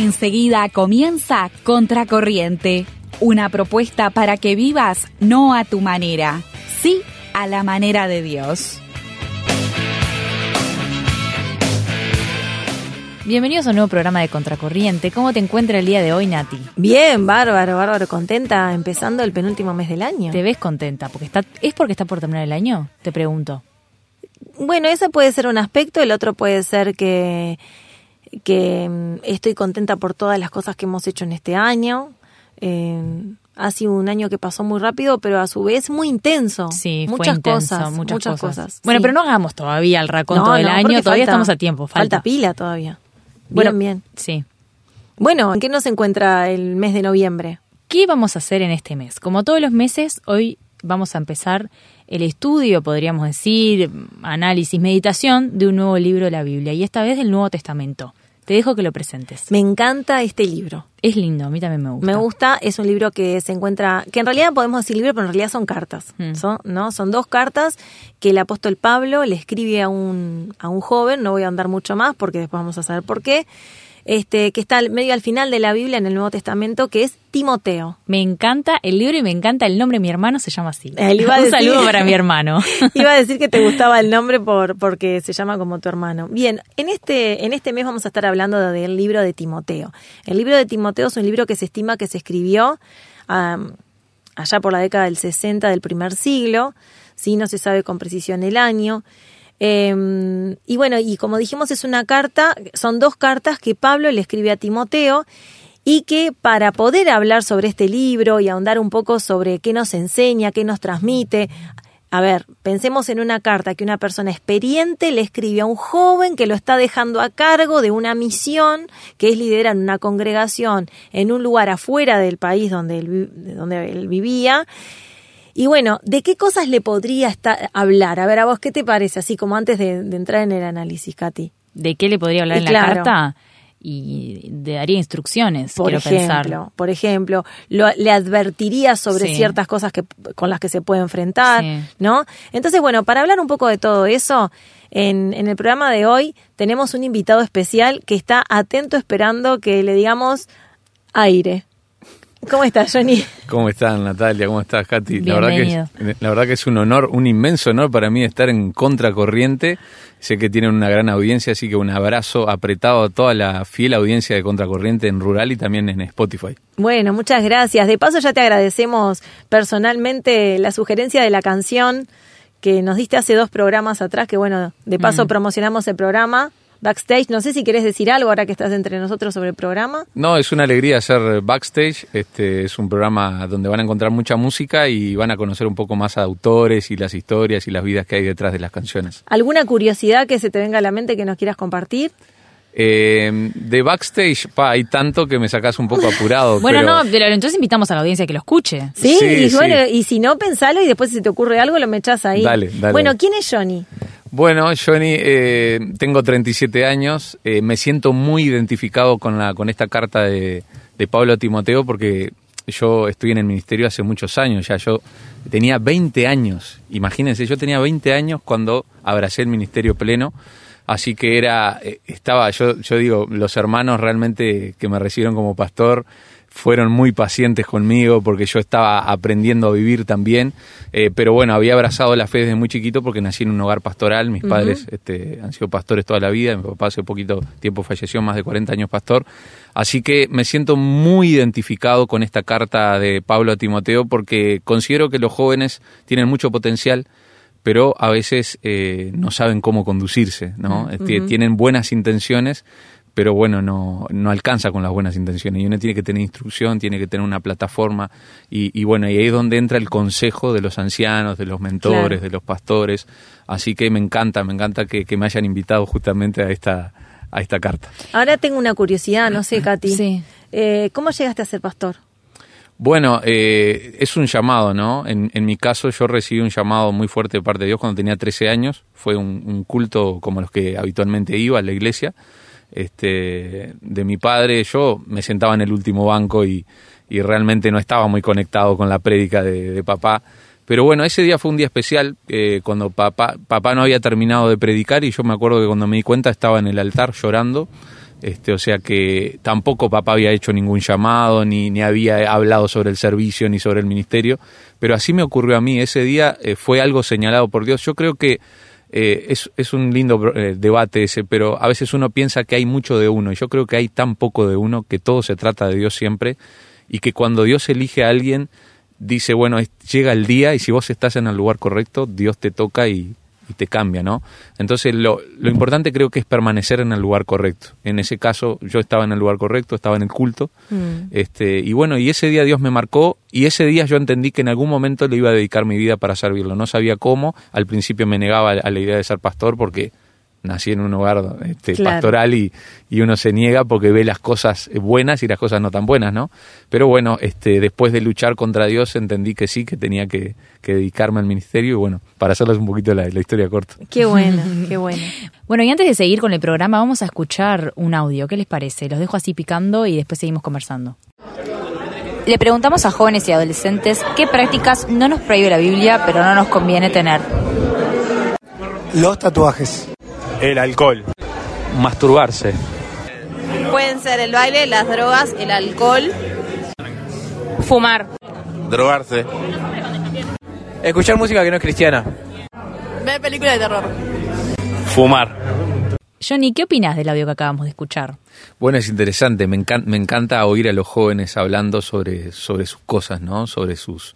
Enseguida comienza Contracorriente, una propuesta para que vivas no a tu manera, sí a la manera de Dios. Bienvenidos a un nuevo programa de Contracorriente. ¿Cómo te encuentra el día de hoy, Nati? Bien, bárbaro, bárbaro, contenta, empezando el penúltimo mes del año. ¿Te ves contenta? Porque está, ¿Es porque está por terminar el año? Te pregunto. Bueno, ese puede ser un aspecto, el otro puede ser que, que mm, estoy contenta por todas las cosas que hemos hecho en este año. Eh, ha sido un año que pasó muy rápido, pero a su vez muy intenso. Sí, muchas fue intenso, cosas, muchas, muchas cosas. cosas. Bueno, sí. pero no hagamos todavía el raconto No, del no, año, todavía falta- estamos a tiempo. Falta, Falta pila todavía. Bien, bien. Sí. Bueno, ¿en qué nos encuentra el mes de noviembre? ¿Qué vamos a hacer en este mes? Como todos los meses, hoy vamos a empezar el estudio, podríamos decir, análisis, meditación de un nuevo libro de la Biblia, y esta vez del Nuevo Testamento. Te dejo que lo presentes. Me encanta este libro. Es lindo, a mí también me gusta. Me gusta, es un libro que se encuentra, que en realidad podemos decir libro, pero en realidad son cartas. Mm. Son, ¿no? son dos cartas que el apóstol Pablo le escribe a un, a un joven, no voy a andar mucho más porque después vamos a saber por qué, este, que está medio al final de la Biblia en el Nuevo Testamento, que es Timoteo. Me encanta el libro y me encanta el nombre mi hermano, se llama así. Él iba a Un decir- saludo para mi hermano. Iba a decir que te gustaba el nombre por porque se llama como tu hermano. Bien, en este en este mes vamos a estar hablando de- del libro de Timoteo. El libro de Timoteo es un libro que se estima que se escribió allá por la década del 60 del primer siglo. Sí, no se sabe con precisión el año. Eh, y bueno, y como dijimos, es una carta, son dos cartas que Pablo le escribe a Timoteo y que para poder hablar sobre este libro y ahondar un poco sobre qué nos enseña, qué nos transmite, a ver, pensemos en una carta que una persona experiente le escribe a un joven que lo está dejando a cargo de una misión que es liderar una congregación en un lugar afuera del país donde él, donde él vivía. Y bueno, ¿de qué cosas le podría estar, hablar? A ver, a vos, ¿qué te parece? Así como antes de, de entrar en el análisis, Katy. ¿De qué le podría hablar Y en la carta? Y daría instrucciones, Por quiero ejemplo, pensar. por ejemplo, lo- le advertiría sobre Sí. ciertas cosas que, con las que se puede enfrentar, Sí. ¿no? Entonces, bueno, para hablar un poco de todo eso, en, en el programa de hoy tenemos un invitado especial que está atento esperando que le digamos aire. ¿Cómo estás, Johnny? ¿Cómo están, Natalia? ¿Cómo estás, Katy? La verdad, que es, la verdad que es un honor, un inmenso honor para mí estar en Contracorriente. Sé que tienen una gran audiencia, así que un abrazo apretado a toda la fiel audiencia de Contracorriente en Rural y también en Spotify. Bueno, muchas gracias. De paso ya te agradecemos personalmente la sugerencia de la canción que nos diste hace dos programas atrás, que bueno, de paso promocionamos el programa backstage. No sé si querés decir algo ahora que estás entre nosotros sobre el programa. No, es una alegría hacer backstage. Este es un programa donde van a encontrar mucha música y van a conocer un poco más a autores y las historias y las vidas que hay detrás de las canciones. ¿Alguna curiosidad que se te venga a la mente que nos quieras compartir? Eh, de backstage, pa, hay tanto que me sacas un poco apurado. Bueno, pero- no, pero entonces invitamos a la audiencia que lo escuche. Sí, Sí, y sí. bueno, y si no, pensalo y después si te ocurre algo lo me echás ahí. Dale, dale. Bueno, ¿quién es Johnny? Bueno, Johnny, eh, tengo 37 años, eh, me siento muy identificado con, la, con esta carta de, de Pablo Timoteo porque yo estoy en el ministerio hace muchos años, ya yo tenía 20 años, imagínense, yo tenía 20 años cuando abracé el ministerio pleno, así que era, eh, estaba, yo, yo digo, los hermanos realmente que me recibieron como pastor, fueron muy pacientes conmigo porque yo estaba aprendiendo a vivir también, eh, pero bueno, había abrazado la fe desde muy chiquito porque nací en un hogar pastoral, mis padres este, han sido pastores toda la vida, mi papá hace poquito tiempo falleció, más de 40 años pastor, así que me siento muy identificado con esta carta de Pablo a Timoteo porque considero que los jóvenes tienen mucho potencial, pero a veces eh, no saben cómo conducirse, ¿no? Este, Tienen buenas intenciones, pero bueno, no, no alcanza con las buenas intenciones. Y uno tiene que tener instrucción, tiene que tener una plataforma. Y, y bueno, y ahí es donde entra el consejo de los ancianos, de los mentores, Claro. de los pastores. Así que me encanta, me encanta que, que me hayan invitado justamente a esta, a esta carta. Ahora tengo una curiosidad, no sé, Katy. Sí. Eh, ¿Cómo llegaste a ser pastor? Bueno, eh, es un llamado, ¿no? En, en mi caso yo recibí un llamado muy fuerte de parte de Dios cuando tenía 13 años. Fue un, un culto como los que habitualmente iba a la iglesia. Este, de mi padre, yo me sentaba en el último banco y, y realmente no estaba muy conectado con la prédica de, papá. Pero bueno, ese día fue un día especial, eh, cuando papá, papá no había terminado de predicar y yo me acuerdo que cuando me di cuenta estaba en el altar llorando Este, o sea que tampoco papá había hecho ningún llamado, ni, ni había hablado sobre el servicio, ni sobre el ministerio, pero así me ocurrió a mí. Ese día eh, fue algo señalado por Dios. Yo creo que eh, es, es, un lindo eh, debate ese, pero a veces uno piensa que hay mucho de uno, y yo creo que hay tan poco de uno que todo se trata de Dios siempre, y que cuando Dios elige a alguien, dice, bueno, llega el día y si vos estás en el lugar correcto, Dios te toca y, y te cambia, ¿no? Entonces lo, lo, importante creo que es permanecer en el lugar correcto. En ese caso yo estaba en el lugar correcto, estaba en el culto, mm. este, y bueno, y ese día Dios me marcó y ese día yo entendí que en algún momento le iba a dedicar mi vida para servirlo. No sabía cómo, al principio me negaba a la idea de ser pastor porque nací en un hogar este, pastoral y, y, uno se niega porque ve las cosas buenas y las cosas no tan buenas, ¿no? Pero bueno, este, después de luchar contra Dios entendí que sí, que tenía que, que dedicarme al ministerio y bueno, para hacerles un poquito la, la historia corta. Qué bueno, qué bueno. Bueno, y antes de seguir con el programa vamos a escuchar un audio, ¿qué les parece? Los dejo así picando y después seguimos conversando. Le preguntamos a jóvenes y adolescentes qué prácticas no nos prohíbe la Biblia, pero no nos conviene tener. Los tatuajes. El alcohol. Masturbarse. Pueden ser el baile, las drogas, el alcohol. Fumar. Drogarse. Escuchar música que no es cristiana. Ver películas de terror. Fumar. Johnny, ¿qué opinas del audio que acabamos de escuchar? Bueno, es interesante. Me, encanta, me encanta oír a los jóvenes hablando sobre, sobre sus cosas, ¿no? Sobre sus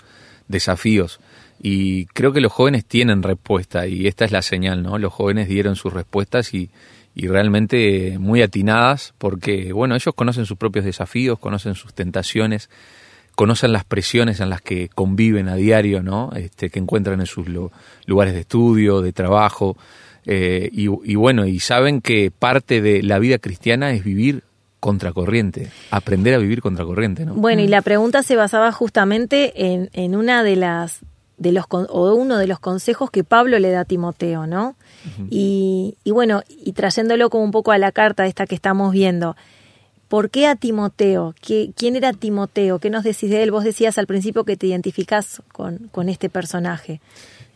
desafíos. Y creo que los jóvenes tienen respuesta y esta es la señal, ¿no? Los jóvenes dieron sus respuestas y, y realmente muy atinadas porque, bueno, ellos conocen sus propios desafíos, conocen sus tentaciones, conocen las presiones en las que conviven a diario, ¿no? Este, que encuentran en sus lugares de estudio, de trabajo, eh, y, y, bueno, y saben que parte de la vida cristiana es vivir contracorriente, aprender a vivir contracorriente, ¿no? Bueno, y la pregunta se basaba justamente en, en una de las de los o uno de los consejos que Pablo le da a Timoteo, ¿no? y, y, bueno, y trayéndolo como un poco a la carta esta que estamos viendo, ¿por qué a Timoteo? ¿Qué, ¿Quién era Timoteo? ¿Qué nos decís de él? Vos decías al principio que te identificás con, con este personaje.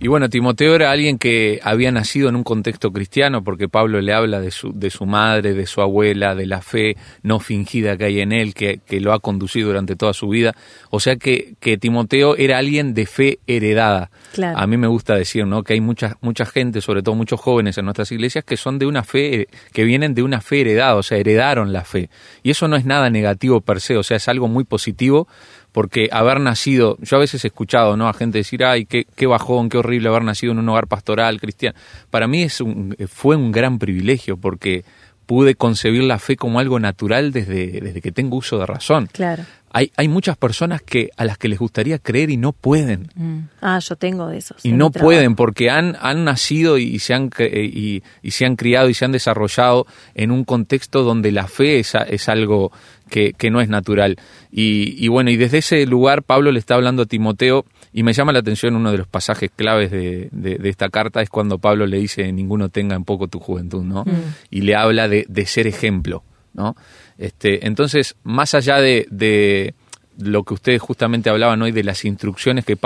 Y bueno, Timoteo era alguien que había nacido en un contexto cristiano, porque Pablo le habla de su, de su madre, de su abuela, de la fe no fingida que hay en él, que, que lo ha conducido durante toda su vida. O sea que, que Timoteo era alguien de fe heredada. A mí me gusta decir, ¿no? Que hay mucha, mucha gente, sobre todo muchos jóvenes en nuestras iglesias, que son de una fe, que vienen de una fe heredada, o sea, heredaron la fe. Y eso no es nada negativo per se, o sea, es algo muy positivo porque haber nacido, yo a veces he escuchado ¿no? a gente decir, ay, qué, qué bajón, qué horrible haber nacido en un hogar pastoral cristiano. Para mí es un, fue un gran privilegio porque pude concebir la fe como algo natural desde, desde que tengo uso de razón. Claro. Hay, hay muchas personas que a las que les gustaría creer y no pueden. Mm. Ah, yo tengo de esos. Y no pueden porque han, han nacido y se han, y, y, se han criado y se han desarrollado en un contexto donde la fe es, es algo que, que, no es natural. Y, y, bueno, y desde ese lugar Pablo le está hablando a Timoteo y me llama la atención uno de los pasajes claves de, de, esta carta es cuando Pablo le dice ninguno tenga en poco tu juventud, ¿no? Mm. Y le habla de, de ser ejemplo, ¿no? Este, entonces, más allá de, de lo que ustedes justamente hablaban hoy de las instrucciones que,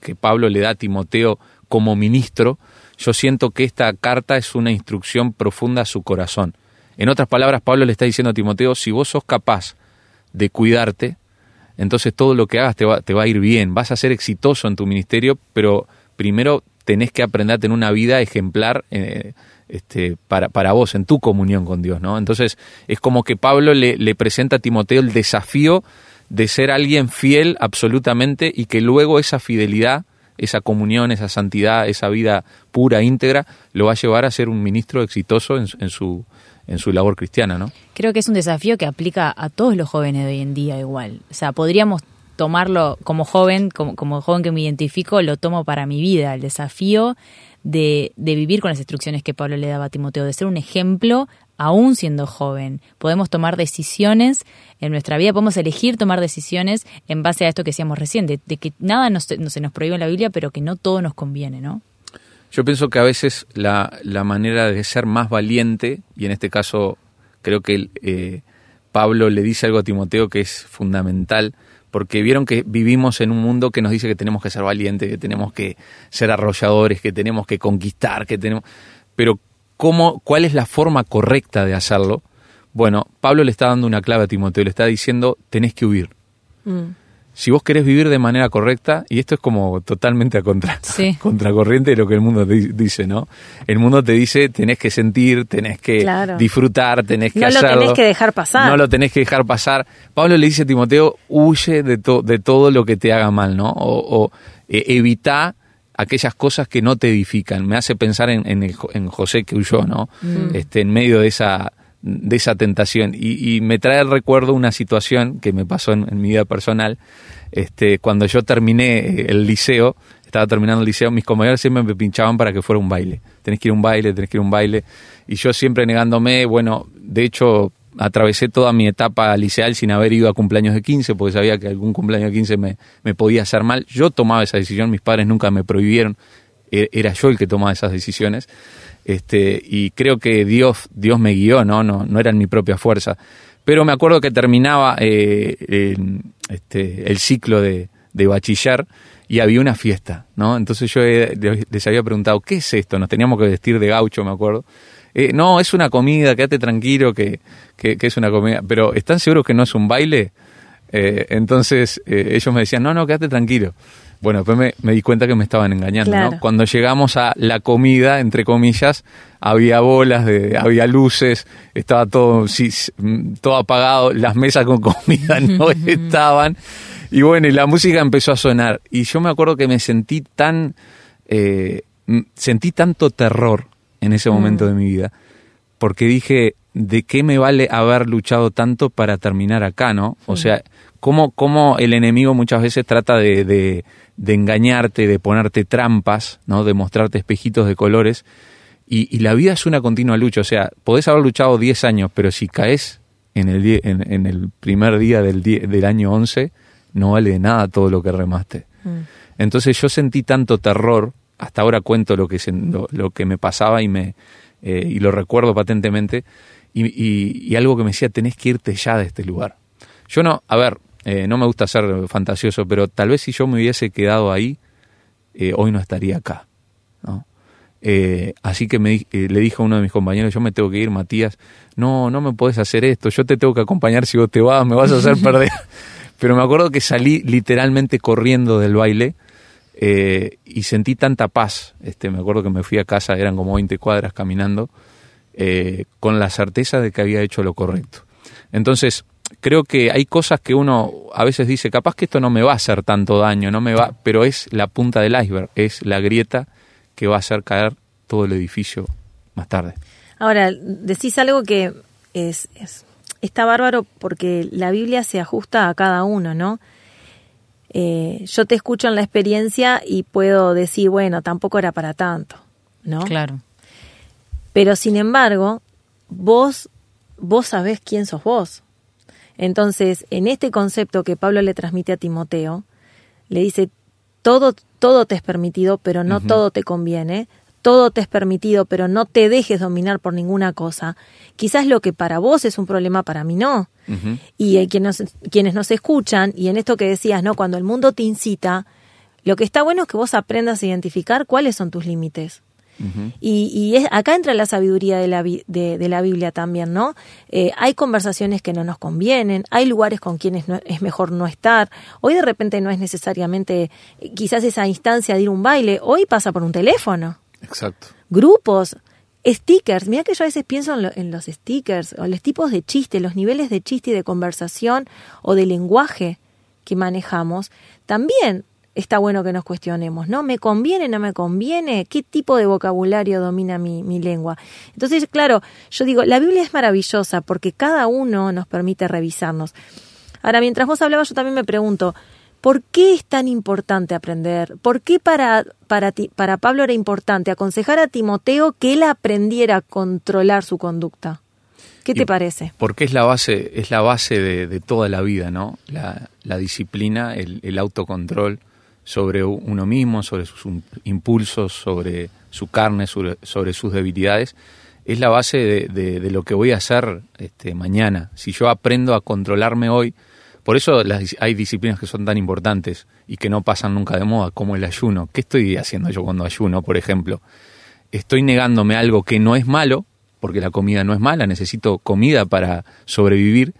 que Pablo le da a Timoteo como ministro, yo siento que esta carta es una instrucción profunda a su corazón. En otras palabras, Pablo le está diciendo a Timoteo, si vos sos capaz de cuidarte, entonces todo lo que hagas te va, a ir bien, vas a ser exitoso en tu ministerio, pero primero tenés que aprender a tener una vida ejemplar eh, este, para, para vos, en tu comunión con Dios, ¿no? Entonces es como que Pablo le, le presenta a Timoteo el desafío de ser alguien fiel absolutamente y que luego esa fidelidad, esa comunión, esa santidad, esa vida pura, íntegra, lo va a llevar a ser un ministro exitoso en, en su, en su labor cristiana, ¿no? Creo que es un desafío que aplica a todos los jóvenes de hoy en día igual. O sea, podríamos tomarlo como joven, como, como joven que me identifico, lo tomo para mi vida, el desafío de, de vivir con las instrucciones que Pablo le daba a Timoteo, de ser un ejemplo aún siendo joven. Podemos tomar decisiones en nuestra vida, podemos elegir tomar decisiones en base a esto que decíamos recién, de, que nada no se nos prohíbe en la Biblia, pero que no todo nos conviene, ¿no? Yo pienso que a veces la, la manera de ser más valiente, y en este caso creo que eh, Pablo le dice algo a Timoteo que es fundamental, porque vieron que vivimos en un mundo que nos dice que tenemos que ser valientes, que tenemos que ser arrolladores, que tenemos que conquistar, que tenemos... Pero ¿cómo, ¿cuál es la forma correcta de hacerlo? Bueno, Pablo le está dando una clave a Timoteo, le está diciendo, tenés que huir. Mm. Si vos querés vivir de manera correcta, y esto es como totalmente a contra, Sí. contracorriente de lo que el mundo te dice, ¿no? El mundo te dice, tenés que sentir, tenés que Claro. disfrutar, tenés que No lo tenés que dejar pasar. No lo tenés que dejar pasar. Pablo le dice a Timoteo, huye de, to- de todo lo que te haga mal, ¿no? O, o, eh, evita aquellas cosas que no te edifican. Me hace pensar en, en, el en José que huyó, ¿no? Mm. Este, en medio de esa, de esa tentación. Y, y me trae al recuerdo una situación que me pasó en, mi vida personal. Este, cuando yo terminé eh, el liceo, estaba terminando el liceo, mis compañeros siempre me pinchaban para que fuera un baile. Tenés que ir a un baile, tenés que ir a un baile. Y yo siempre negándome, bueno, de hecho, atravesé toda mi etapa liceal sin haber ido a cumpleaños de 15, porque sabía que algún cumpleaños de 15 me, me podía hacer mal. Yo tomaba esa decisión, mis padres nunca me prohibieron, e- era yo el que tomaba esas decisiones. Este, y creo que Dios, Dios me guió, ¿no? No, no era en mi propia fuerza. Pero me acuerdo que terminaba eh, el, este, el ciclo de, de bachiller y había una fiesta, ¿no? Entonces yo les había preguntado, ¿qué es esto? Nos teníamos que vestir de gaucho, me acuerdo. Eh, no, es una comida, quédate tranquilo que, que, que es una comida. Pero ¿están seguros que no es un baile? Eh, entonces eh, ellos me decían, no, no, quédate tranquilo. Bueno, después me, me di cuenta que me estaban engañando, Claro. ¿no? Cuando llegamos a la comida, entre comillas, había bolas, de, había luces, estaba todo, sí, mm, todo apagado, las mesas con comida no estaban. Y bueno, y la música empezó a sonar. Y yo me acuerdo que me sentí tan, eh, mm, sentí tanto terror en ese momento de mi vida, porque dije, ¿de qué me vale haber luchado tanto para terminar acá, no? O sea, cómo, cómo el enemigo muchas veces trata de, de, de engañarte, de ponerte trampas, ¿no? De mostrarte espejitos de colores. Y, y la vida es una continua lucha. O sea, podés haber luchado 10 años, pero si caes en el, die- en, en el primer día del, die- del año 11, no vale de nada todo lo que remaste. Entonces yo sentí tanto terror, hasta ahora cuento lo que, sen- lo, lo que me pasaba y, me, eh, y lo recuerdo patentemente, y, y- y algo que me decía, tenés que irte ya de este lugar. Yo no, a ver, eh, no me gusta ser fantasioso, pero tal vez si yo me hubiese quedado ahí, eh, hoy no estaría acá. ¿no? Eh, así que me, le dije a uno de mis compañeros, yo me tengo que ir, Matías, no, no me podés hacer esto, yo te tengo que acompañar si vos te vas, me vas a hacer perder. Pero me acuerdo que salí literalmente corriendo del baile y sentí tanta paz. Este, me acuerdo que me fui a casa, eran como 20 cuadras caminando, con la certeza de que había hecho lo correcto. Entonces, creo que hay cosas que uno a veces dice, capaz que esto no me va a hacer tanto daño, no me va, pero es la punta del iceberg, es la grieta que va a hacer caer todo el edificio más tarde. Ahora, decís algo que es, es- está bárbaro porque la Biblia se ajusta a cada uno, ¿no? Eh, yo te escucho en la experiencia y puedo decir, bueno, tampoco era para tanto, ¿no? Claro. Pero sin embargo, vos, vos sabés quién sos vos. Entonces, en este concepto que Pablo le transmite a Timoteo, le dice, todo, todo te es permitido, pero no todo te conviene. Todo te es permitido, pero no te dejes dominar por ninguna cosa. Quizás lo que para vos es un problema, para mí no. Y eh, nos, quienes nos escuchan, y en esto que decías, ¿no? Cuando el mundo te incita, lo que está bueno es que vos aprendas a identificar cuáles son tus límites. Y, y es, acá entra la sabiduría de la, de, de la Biblia también, ¿no? Eh, hay conversaciones que no nos convienen, hay lugares con quienes no- es mejor no estar. Hoy de repente no es necesariamente eh, quizás esa instancia de ir a un baile, hoy pasa por un teléfono Exacto. grupos, stickers. Mira que yo a veces pienso en, lo- en los stickers o los tipos de chiste, los niveles de chiste y de conversación o de lenguaje que manejamos. También está bueno que nos cuestionemos, ¿no? ¿Me conviene, no me conviene? ¿Qué tipo de vocabulario domina mi, mi lengua? Entonces, claro, yo digo, la Biblia es maravillosa porque cada uno nos permite revisarnos. Ahora, mientras vos hablabas, yo también me pregunto, ¿por qué es tan importante aprender? ¿Por qué para, para, ti, para Pablo era importante aconsejar a Timoteo que él aprendiera a controlar su conducta? ¿Qué te parece? Porque es la base, es la base de, de toda la vida, ¿no? La, la disciplina, el, el autocontrol sobre uno mismo, sobre sus impulsos, sobre su carne, sobre, sobre sus debilidades, es la base de, de- de lo que voy a hacer este, mañana. Si yo aprendo a controlarme hoy, por eso las hay disciplinas que son tan importantes y que no pasan nunca de moda, como el ayuno. ¿Qué estoy haciendo yo cuando ayuno, por ejemplo? Estoy negándome algo que no es malo, porque la comida no es mala, necesito comida para sobrevivir,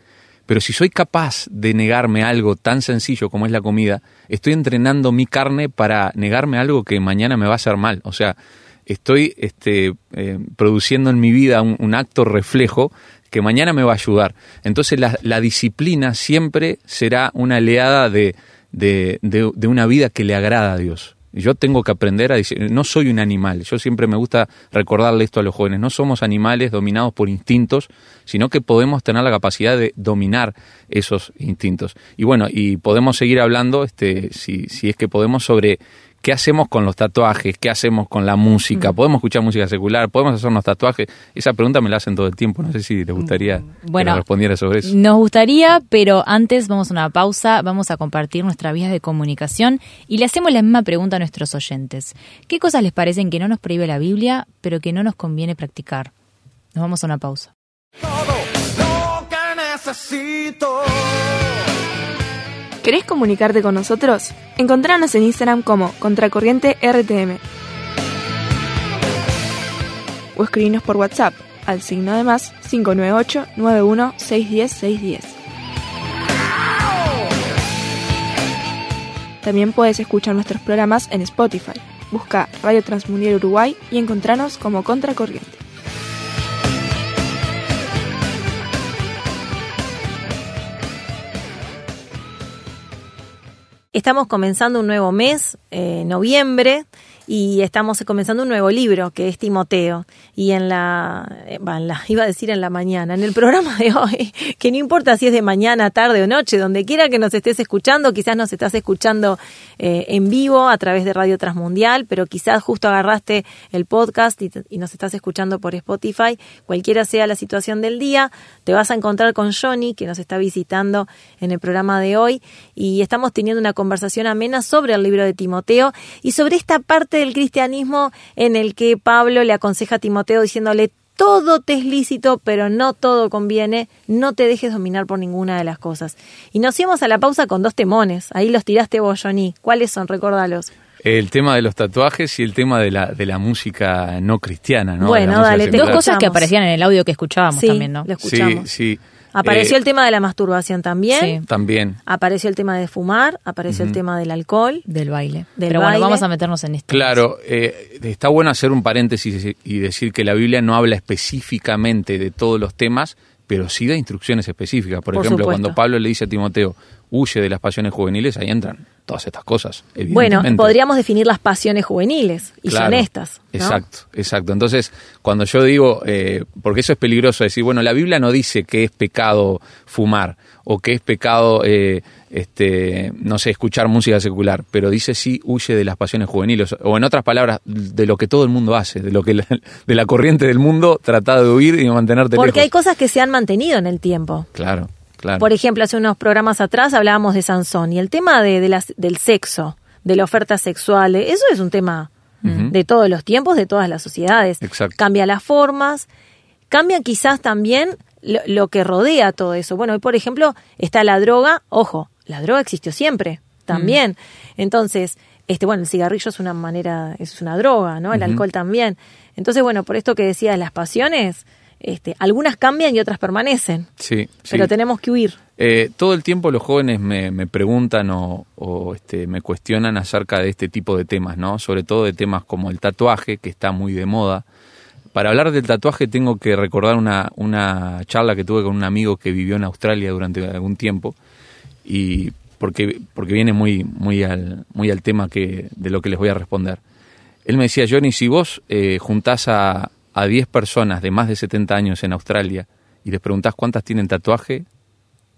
pero si soy capaz de negarme algo tan sencillo como es la comida, estoy entrenando mi carne para negarme algo que mañana me va a hacer mal. O sea, estoy este, eh, produciendo en mi vida un, acto reflejo que mañana me va a ayudar. Entonces la, disciplina siempre será una aliada de una vida que le agrada a Dios. Yo tengo que aprender a decir, no soy un animal. Yo siempre me gusta recordarle esto a los jóvenes. No somos animales dominados por instintos, sino que podemos tener la capacidad de dominar esos instintos. Y bueno, y podemos seguir hablando, este, si, si es que podemos, sobre ¿Qué hacemos con los tatuajes? ¿Qué hacemos con la música? Mm. ¿Podemos escuchar música secular? ¿Podemos hacernos tatuajes? Esa pregunta me la hacen todo el tiempo. No sé si les gustaría bueno, que respondiera sobre eso. Nos gustaría, pero antes vamos a una pausa, vamos a compartir nuestras vías de comunicación y le hacemos la misma pregunta a nuestros oyentes. ¿Qué cosas les parecen que no nos prohíbe la Biblia, pero que no nos conviene practicar? Nos vamos a una pausa. Todo lo que necesito. ¿Querés comunicarte con nosotros? Encontranos en Instagram como Contracorriente RTM. O escribinos por WhatsApp al signo de más 598 91 610 610. También puedes escuchar nuestros programas en Spotify. Busca Radio Transmundial Uruguay y encontranos como Contracorriente. Estamos comenzando un nuevo mes, eh, noviembre, y estamos comenzando un nuevo libro que es Timoteo. Y en la, eh, iba a decir en la mañana, en el programa de hoy, que no importa si es de mañana, tarde o noche, donde quiera que nos estés escuchando, quizás nos estás escuchando eh, en vivo a través de Radio Transmundial, pero quizás justo agarraste el podcast y, y nos estás escuchando por Spotify, cualquiera sea la situación del día, te vas a encontrar con Johnny, que nos está visitando en el programa de hoy, y estamos teniendo una conversación amena sobre el libro de Timoteo y sobre esta parte del cristianismo en el que Pablo le aconseja a Timoteo diciéndole todo te es lícito, pero no todo conviene, no te dejes dominar por ninguna de las cosas. Y nos íbamos a la pausa con dos temones, ahí los tiraste vos, Johnny. ¿Cuáles son? Recórdalos. El tema de los tatuajes y el tema de la, de la música no cristiana, ¿no? Bueno, dale, Dos cosas que aparecían en el audio que escuchábamos sí, también, ¿no? Lo escuchamos. Sí, sí. Apareció Eh, el tema de la masturbación también. Sí. También. Apareció el tema de fumar, apareció el tema del alcohol. Del baile. Del Pero bueno, vamos a meternos en esto. Claro, eh, está bueno hacer un paréntesis y decir que la Biblia no habla específicamente de todos los temas, pero sí da instrucciones específicas. Por, Por ejemplo, supuesto. cuando Pablo le dice a Timoteo, huye de las pasiones juveniles, ahí entran todas estas cosas. Bueno, podríamos definir las pasiones juveniles y Claro, son estas. ¿no? Exacto, exacto. Entonces, cuando yo digo, eh, porque eso es peligroso decir, bueno, la Biblia no dice que es pecado fumar o que es pecado, eh, este, no sé, escuchar música secular, pero dice sí huye de las pasiones juveniles o en otras palabras, de lo que todo el mundo hace, de lo que la, de la corriente del mundo trata de huir y mantenerte Porque hay lejos. cosas que se han mantenido en el tiempo. Claro, claro. Por ejemplo, hace unos programas atrás hablábamos de Sansón y el tema de, de las, del sexo, de la oferta sexual, eso es un tema de todos los tiempos, de todas las sociedades. Exacto. Cambia las formas, cambia quizás también lo, lo que rodea todo eso. Bueno, hoy por ejemplo está la droga, ojo, la droga existió siempre, también. Mm. Entonces, este, bueno, el cigarrillo es una manera, es una droga, ¿no? El alcohol también. Entonces, bueno, por esto que decía las pasiones, este, algunas cambian y otras permanecen, Sí, sí. pero tenemos que huir. Eh, todo el tiempo los jóvenes me, me preguntan o, o, este, me cuestionan acerca de este tipo de temas, ¿no? Sobre todo de temas como el tatuaje, que está muy de moda. Para hablar del tatuaje tengo que recordar una, una charla que tuve con un amigo que vivió en Australia durante algún tiempo y porque, porque viene muy, muy, al, muy al tema que, de lo que les voy a responder. Él me decía, Johnny, si vos eh, juntás a, a 10 personas de más de 70 años en Australia y les preguntás cuántas tienen tatuaje,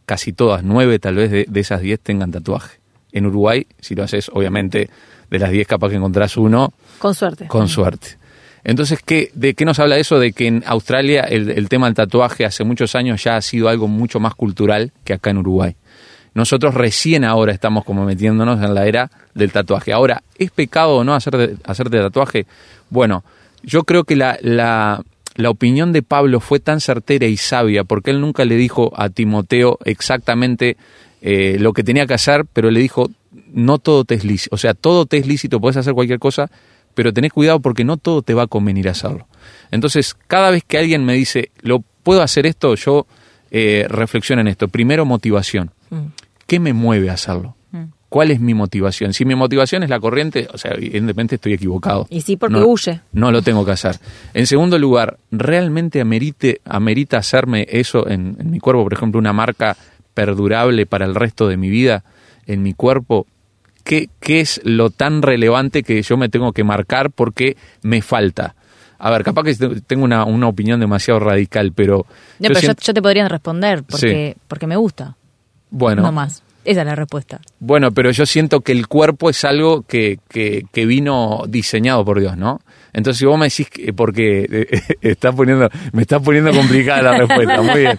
casi todas, nueve tal vez de, de esas 10 tengan tatuaje. En Uruguay, si lo haces, obviamente, de las 10 capaz que encontrás uno, Con suerte. con suerte. Entonces, ¿qué, ¿de qué nos habla eso? De que en Australia el, el tema del tatuaje hace muchos años ya ha sido algo mucho más cultural que acá en Uruguay. Nosotros recién ahora estamos como metiéndonos en la era del tatuaje. Ahora, ¿es pecado o no hacer de- hacerte tatuaje? Bueno, yo creo que la, la, la opinión de Pablo fue tan certera y sabia porque él nunca le dijo a Timoteo exactamente eh, lo que tenía que hacer, pero le dijo, no todo te es lícito, o sea, todo te es lícito, puedes hacer cualquier cosa, pero tenés cuidado porque no todo te va a convenir hacerlo. Entonces, cada vez que alguien me dice, lo puedo hacer esto, yo eh, reflexiono en esto. Primero, motivación. Mm. ¿Qué me mueve a hacerlo? ¿Cuál es mi motivación? Si mi motivación es la corriente, o sea, evidentemente estoy equivocado. Y sí, porque no, huye. No lo tengo que hacer. En segundo lugar, ¿realmente amerite, amerita hacerme eso en, en mi cuerpo? Por ejemplo, una marca perdurable para el resto de mi vida en mi cuerpo. ¿Qué, ¿Qué es lo tan relevante que yo me tengo que marcar porque me falta? A ver, capaz que tengo una, una opinión demasiado radical, pero... No, yo pero siento- yo te podría responder porque, porque me gusta. bueno, No más. Esa es la respuesta. Bueno, pero yo siento que el cuerpo es algo que, que, que vino diseñado por Dios, ¿no? Entonces, si vos me decís que, porque eh, está poniendo, me está poniendo complicada la respuesta, muy bien.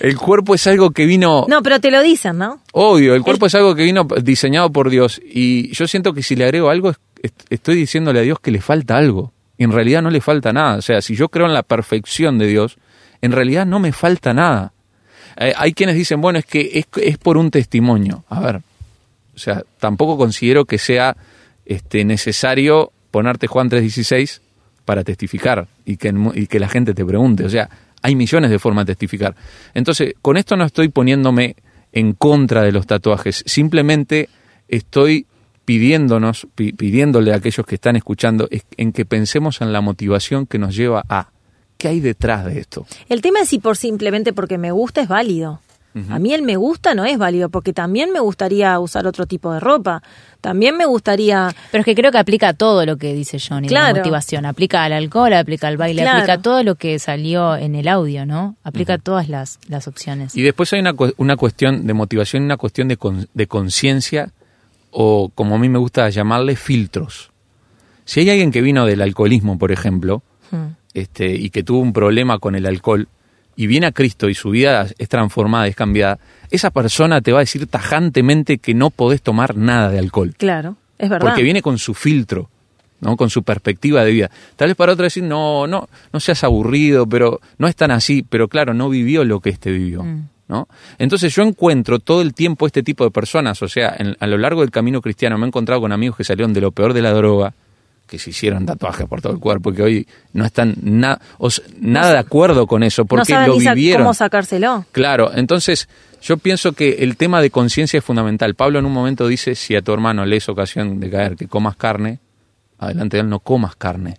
El cuerpo es algo que vino, No, pero te lo dicen, ¿no? obvio, el cuerpo es algo que vino diseñado por Dios y yo siento que si le agrego algo, es- est- estoy diciéndole a Dios que le falta algo. Y en realidad no le falta nada. O sea, si yo creo en la perfección de Dios, en realidad no me falta nada. Eh, hay quienes dicen, bueno, es que es, es por un testimonio. A ver, o sea, tampoco considero que sea este, necesario ponerte Juan 3.16 para testificar y que, y que la gente te pregunte. O sea, hay millones de formas de testificar. Entonces, con esto no estoy poniéndome en contra de los tatuajes, simplemente estoy pidiéndonos, pi- pidiéndole a aquellos que están escuchando, es- en que pensemos en la motivación que nos lleva a qué hay detrás de esto. El tema es si por simplemente porque me gusta es válido. A mí el me gusta no es válido porque también me gustaría usar otro tipo de ropa. También me gustaría Pero es que creo que aplica a todo lo que dice Johnny, la Claro. motivación. Aplica al alcohol, aplica al baile, Claro. aplica a todo lo que salió en el audio, ¿no? Aplica a todas las, las opciones. Y después hay una, una cuestión de motivación y una cuestión de, con- de conciencia o, como a mí me gusta llamarle, filtros. Si hay alguien que vino del alcoholismo, por ejemplo, este, y que tuvo un problema con el alcohol, y viene a Cristo y su vida es transformada, es cambiada, esa persona te va a decir tajantemente que no podés tomar nada de alcohol. Claro, es verdad. Porque viene con su filtro, ¿no? Con su perspectiva de vida. Tal vez para otro decir, no, no, no seas aburrido, pero no es tan así, pero claro, no vivió lo que este vivió. ¿No? Entonces yo encuentro todo el tiempo este tipo de personas, o sea, en- a lo largo del camino cristiano me he encontrado con amigos que salieron de lo peor de la droga, que se hicieron tatuajes por todo el cuerpo, que hoy no están na- o nada de acuerdo con eso, no porque saben lo vivieron. cómo sacárselo. Claro, entonces yo pienso que el tema de conciencia es fundamental. Pablo en un momento dice, si a tu hermano le es ocasión de caer que comas carne, adelante de él no comas carne.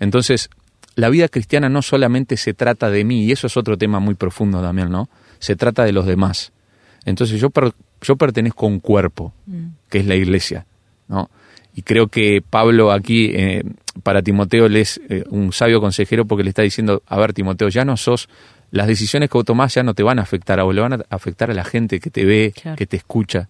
Entonces, la vida cristiana no solamente se trata de mí, y eso es otro tema muy profundo también, ¿no? Se trata de los demás. Entonces yo, per- yo pertenezco a un cuerpo, que es la iglesia, ¿no? Y creo que Pablo aquí, eh, para Timoteo, le es eh, un sabio consejero porque le está diciendo, a ver, Timoteo, ya no sos, las decisiones que vos tomás ya no te van a afectar a vos, le van a afectar a la gente que te ve, Claro. que te escucha.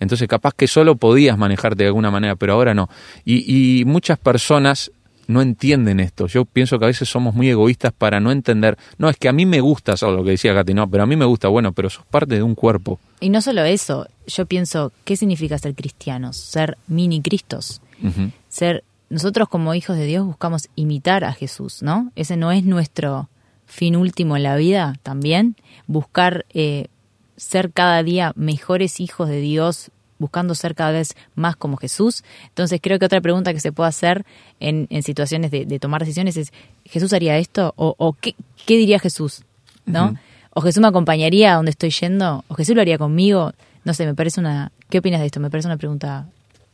Entonces capaz que solo podías manejarte de alguna manera, pero ahora no. Y, y muchas personas no entienden esto. Yo pienso que a veces somos muy egoístas para no entender, no, es que a mí me gusta hacer lo que decía Katy, no, pero a mí me gusta, bueno, pero sos parte de un cuerpo. Y no solo eso, yo pienso, ¿qué significa ser cristianos? Ser mini cristos. Ser, nosotros como hijos de Dios buscamos imitar a Jesús, ¿no? Ese no es nuestro fin último en la vida también, buscar eh, ser cada día mejores hijos de Dios, buscando ser cada vez más como Jesús. Entonces creo que otra pregunta que se puede hacer en, en situaciones de, de tomar decisiones es, ¿Jesús haría esto? ¿O, o qué, qué diría Jesús? ¿No? ¿O Jesús me acompañaría a donde estoy yendo? ¿O Jesús lo haría conmigo? No sé, me parece una... ¿Qué opinas de esto? Me parece una pregunta...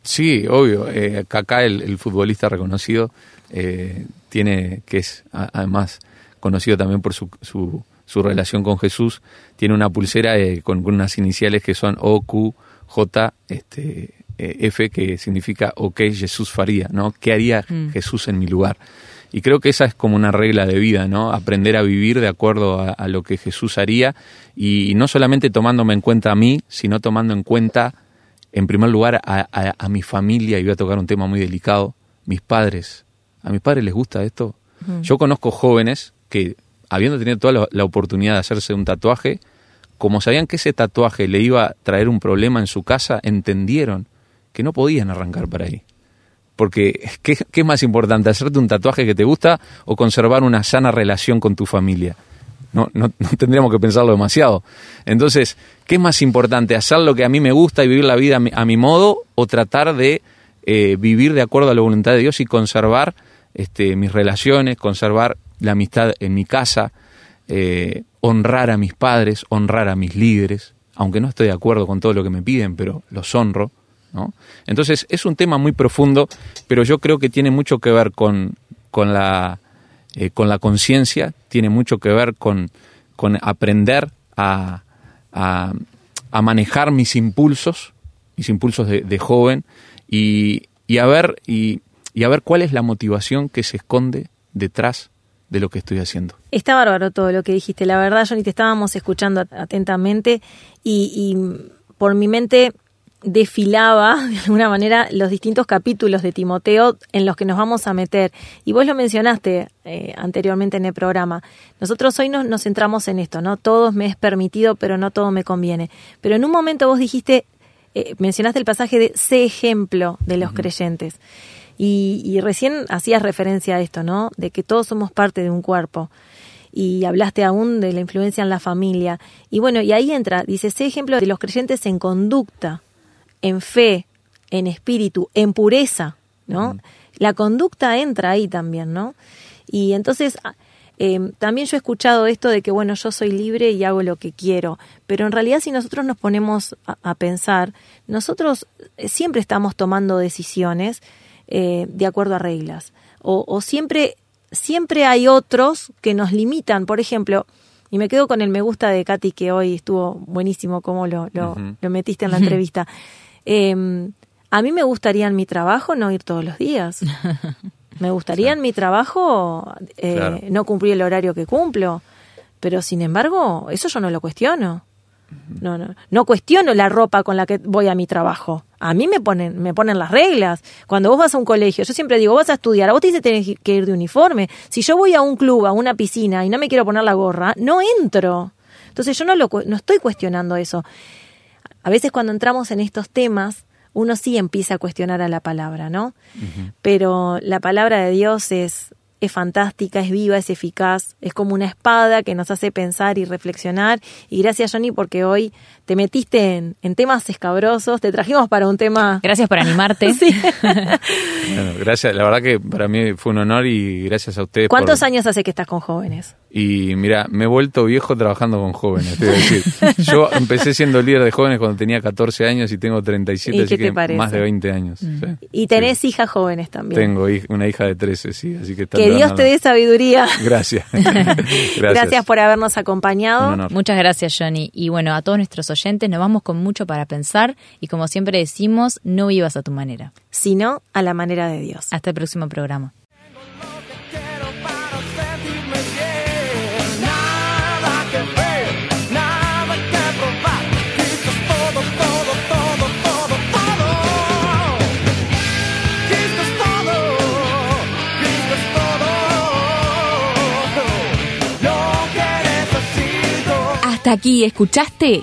Sí, obvio. Eh, Kaká, el, el futbolista reconocido, eh, tiene, que es a- además conocido también por su, su, su relación con Jesús, tiene una pulsera eh, con, con unas iniciales que son OQJ este, eh, F, que significa OK, Jesús faría, ¿no? ¿Qué haría Mm. Jesús en mi lugar? Y creo que esa es como una regla de vida, ¿no? Aprender a vivir de acuerdo a, a lo que Jesús haría y, no solamente tomándome en cuenta a mí, sino tomando en cuenta, en primer lugar, a, a- a mi familia, y voy a tocar un tema muy delicado, mis padres. ¿A mis padres les gusta esto? Yo conozco jóvenes que, habiendo tenido toda la, la oportunidad de hacerse un tatuaje, como sabían que ese tatuaje le iba a traer un problema en su casa, entendieron que no podían arrancar para ahí. Porque, ¿qué, es más importante? ¿Hacerte un tatuaje que te gusta o conservar una sana relación con tu familia? No, no, tendríamos que pensarlo demasiado. Entonces, ¿qué es más importante? ¿Hacer lo que a mí me gusta y vivir la vida a mi, a mi modo o tratar de eh, vivir de acuerdo a la voluntad de Dios y conservar este, mis relaciones, conservar la amistad en mi casa, eh, honrar a mis padres, honrar a mis líderes, aunque no estoy de acuerdo con todo lo que me piden, pero los honro. ¿no? Entonces es un tema muy profundo, pero yo creo que tiene mucho que ver con, con la, eh, con la conciencia, tiene mucho que ver con, con aprender a, a, a manejar mis impulsos, mis impulsos de, de joven, y, y, a ver, y, y a ver cuál es la motivación que se esconde detrás de lo que estoy haciendo. Está bárbaro todo lo que dijiste. La verdad, Johnny, te estábamos escuchando atentamente y, y por mi mente desfilaba de alguna manera los distintos capítulos de Timoteo en los que nos vamos a meter. Y vos lo mencionaste eh, anteriormente en el programa. Nosotros hoy nos, nos centramos en esto, ¿no? Todo me es permitido, pero no todo me conviene. Pero en un momento vos dijiste, eh, mencionaste el pasaje de sé ejemplo de los uh -huh. creyentes. Y, y recién hacías referencia a esto, ¿no? De que todos somos parte de un cuerpo y hablaste aún de la influencia en la familia. Y bueno, y ahí entra, dice, sé ejemplo de los creyentes en conducta, en fe, en espíritu, en pureza, ¿no? La conducta entra ahí también, ¿no? Y entonces eh, también yo he escuchado esto de que, bueno, yo soy libre y hago lo que quiero, pero en realidad si nosotros nos ponemos a, a pensar, nosotros siempre estamos tomando decisiones eh, de acuerdo a reglas, o, o siempre, siempre hay otros que nos limitan, por ejemplo, y me quedo con el me gusta de Katy, que hoy estuvo buenísimo como lo, lo, uh -huh. lo metiste en la entrevista. Eh, a mí me gustaría en mi trabajo no ir todos los días. Me gustaría en mi trabajo eh, claro. no cumplir el horario que cumplo. Pero sin embargo, eso yo no lo cuestiono. No, no, no cuestiono la ropa con la que voy a mi trabajo. A mí me ponen, me ponen las reglas. Cuando vos vas a un colegio, yo siempre digo, vas a estudiar, a vos te dice tenés que ir de uniforme. Si yo voy a un club, a una piscina y no me quiero poner la gorra, no entro. Entonces yo no, lo, no estoy cuestionando eso. A veces cuando entramos en estos temas, uno sí empieza a cuestionar a la palabra, ¿no? Uh -huh. Pero la palabra de Dios es, es fantástica, es viva, es eficaz, es como una espada que nos hace pensar y reflexionar. Y gracias, Johnny, porque hoy te metiste en, en temas escabrosos, te trajimos para un tema... Gracias por animarte. sí. bueno, gracias, la verdad que para mí fue un honor y gracias a ustedes. ¿Cuántos por... años hace que estás con jóvenes? Y mira, me he vuelto viejo trabajando con jóvenes, te voy a decir. Yo empecé siendo líder de jóvenes cuando tenía 14 años y tengo 37, ¿Y así que parece? más de 20 años. Mm. ¿sí? Y tenés sí. hijas jóvenes también. Tengo una hija de 13, sí, así que... Que Dios te dé sabiduría. Gracias. gracias. gracias. por habernos acompañado. Muchas gracias, Johnny. Y bueno, a todos nuestros oyentes nos vamos con mucho para pensar y como siempre decimos, no vivas a tu manera. Sino a la manera de Dios. Hasta el próximo programa. Hasta aquí escuchaste